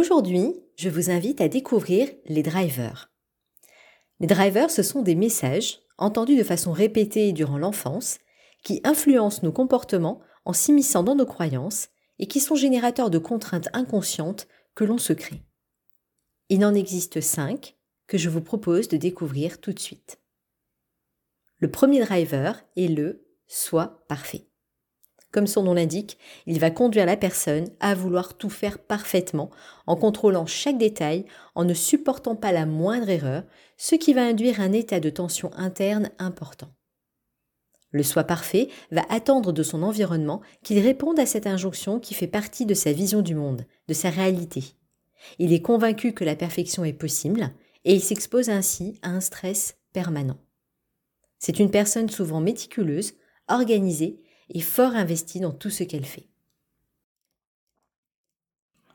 Aujourd'hui, je vous invite à découvrir les drivers. Les drivers, ce sont des messages entendus de façon répétée durant l'enfance qui influencent nos comportements en s'immisçant dans nos croyances et qui sont générateurs de contraintes inconscientes que l'on se crée. Il en existe cinq que je vous propose de découvrir tout de suite. Le premier driver est le soi parfait. Comme son nom l'indique, il va conduire la personne à vouloir tout faire parfaitement, en contrôlant chaque détail, en ne supportant pas la moindre erreur, ce qui va induire un état de tension interne important. Le soi parfait va attendre de son environnement qu'il réponde à cette injonction qui fait partie de sa vision du monde, de sa réalité. Il est convaincu que la perfection est possible et il s'expose ainsi à un stress permanent. C'est une personne souvent méticuleuse, organisée et fort investie dans tout ce qu'elle fait.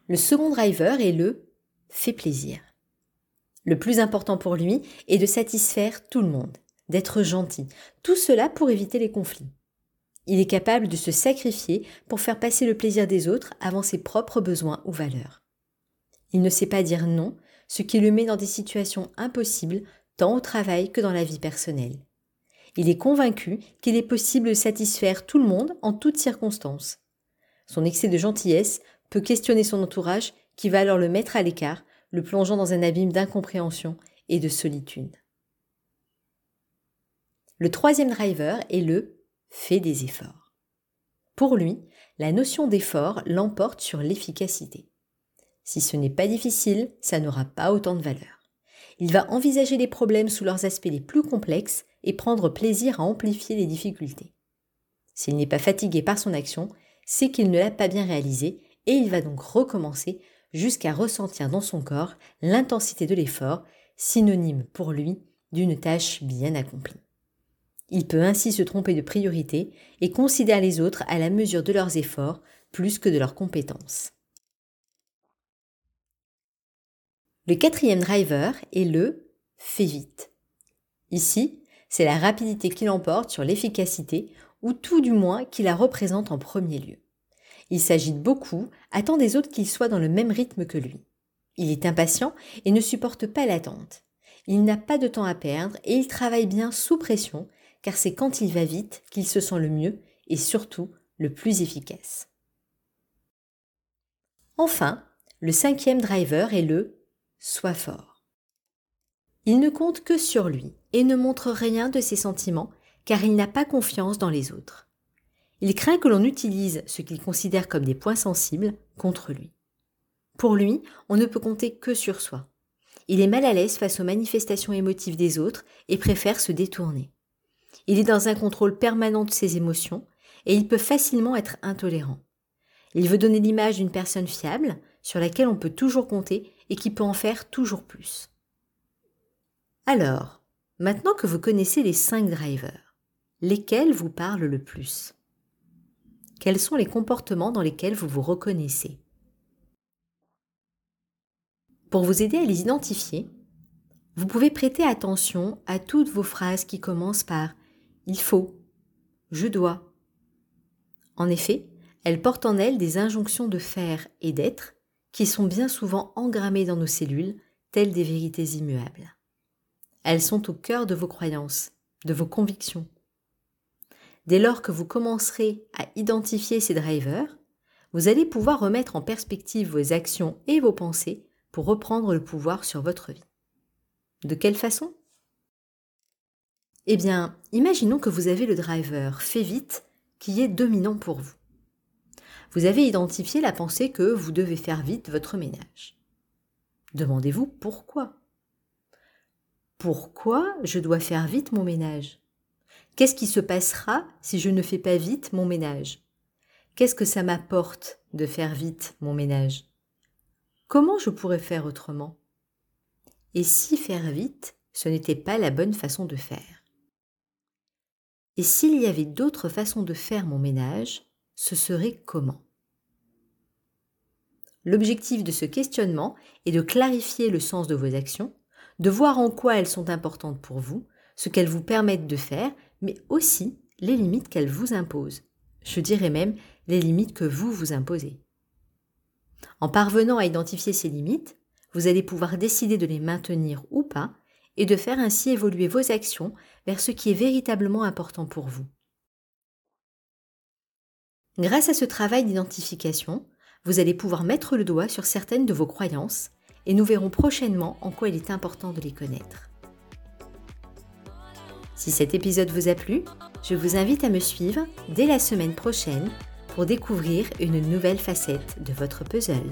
Le second driver est le fait plaisir. Le plus important pour lui est de satisfaire tout le monde, d'être gentil, tout cela pour éviter les conflits. Il est capable de se sacrifier pour faire passer le plaisir des autres avant ses propres besoins ou valeurs. Il ne sait pas dire non, ce qui le met dans des situations impossibles tant au travail que dans la vie personnelle. Il est convaincu qu'il est possible de satisfaire tout le monde en toutes circonstances. Son excès de gentillesse peut questionner son entourage qui va alors le mettre à l'écart, le plongeant dans un abîme d'incompréhension et de solitude. Le troisième driver est le fait des efforts. Pour lui, la notion d'effort l'emporte sur l'efficacité. Si ce n'est pas difficile, ça n'aura pas autant de valeur. Il va envisager les problèmes sous leurs aspects les plus complexes et prendre plaisir à amplifier les difficultés. S'il n'est pas fatigué par son action, c'est qu'il ne l'a pas bien réalisé et il va donc recommencer jusqu'à ressentir dans son corps l'intensité de l'effort, synonyme pour lui d'une tâche bien accomplie. Il peut ainsi se tromper de priorité et considère les autres à la mesure de leurs efforts plus que de leurs compétences. Le quatrième driver est le fait vite. Ici, c'est la rapidité qui l'emporte sur l'efficacité, ou tout du moins qui la représente en premier lieu. Il s'agite beaucoup, attend des autres qu'ils soient dans le même rythme que lui. Il est impatient et ne supporte pas l'attente. Il n'a pas de temps à perdre et il travaille bien sous pression, car c'est quand il va vite qu'il se sent le mieux et surtout le plus efficace. Enfin, le cinquième driver est le Sois fort. Il ne compte que sur lui et ne montre rien de ses sentiments car il n'a pas confiance dans les autres. Il craint que l'on utilise ce qu'il considère comme des points sensibles contre lui. Pour lui, on ne peut compter que sur soi. Il est mal à l'aise face aux manifestations émotives des autres et préfère se détourner. Il est dans un contrôle permanent de ses émotions et il peut facilement être intolérant. Il veut donner l'image d'une personne fiable, sur laquelle on peut toujours compter et qui peut en faire toujours plus. Alors, maintenant que vous connaissez les cinq drivers, lesquels vous parlent le plus? Quels sont les comportements dans lesquels vous vous reconnaissez? Pour vous aider à les identifier, vous pouvez prêter attention à toutes vos phrases qui commencent par il faut, je dois. En effet, elles portent en elles des injonctions de faire et d'être qui sont bien souvent engrammées dans nos cellules, telles des vérités immuables. Elles sont au cœur de vos croyances, de vos convictions. Dès lors que vous commencerez à identifier ces drivers, vous allez pouvoir remettre en perspective vos actions et vos pensées pour reprendre le pouvoir sur votre vie. De quelle façon? Eh bien, imaginons que vous avez le driver fait vite qui est dominant pour vous vous avez identifié la pensée que vous devez faire vite votre ménage. Demandez-vous pourquoi. Pourquoi je dois faire vite mon ménage? Qu'est-ce qui se passera si je ne fais pas vite mon ménage? Qu'est-ce que ça m'apporte de faire vite mon ménage? Comment je pourrais faire autrement? Et si faire vite, ce n'était pas la bonne façon de faire? Et s'il y avait d'autres façons de faire mon ménage, ce serait comment? L'objectif de ce questionnement est de clarifier le sens de vos actions, de voir en quoi elles sont importantes pour vous, ce qu'elles vous permettent de faire, mais aussi les limites qu'elles vous imposent. Je dirais même les limites que vous vous imposez. En parvenant à identifier ces limites, vous allez pouvoir décider de les maintenir ou pas et de faire ainsi évoluer vos actions vers ce qui est véritablement important pour vous. Grâce à ce travail d'identification, vous allez pouvoir mettre le doigt sur certaines de vos croyances et nous verrons prochainement en quoi il est important de les connaître. Si cet épisode vous a plu, je vous invite à me suivre dès la semaine prochaine pour découvrir une nouvelle facette de votre puzzle.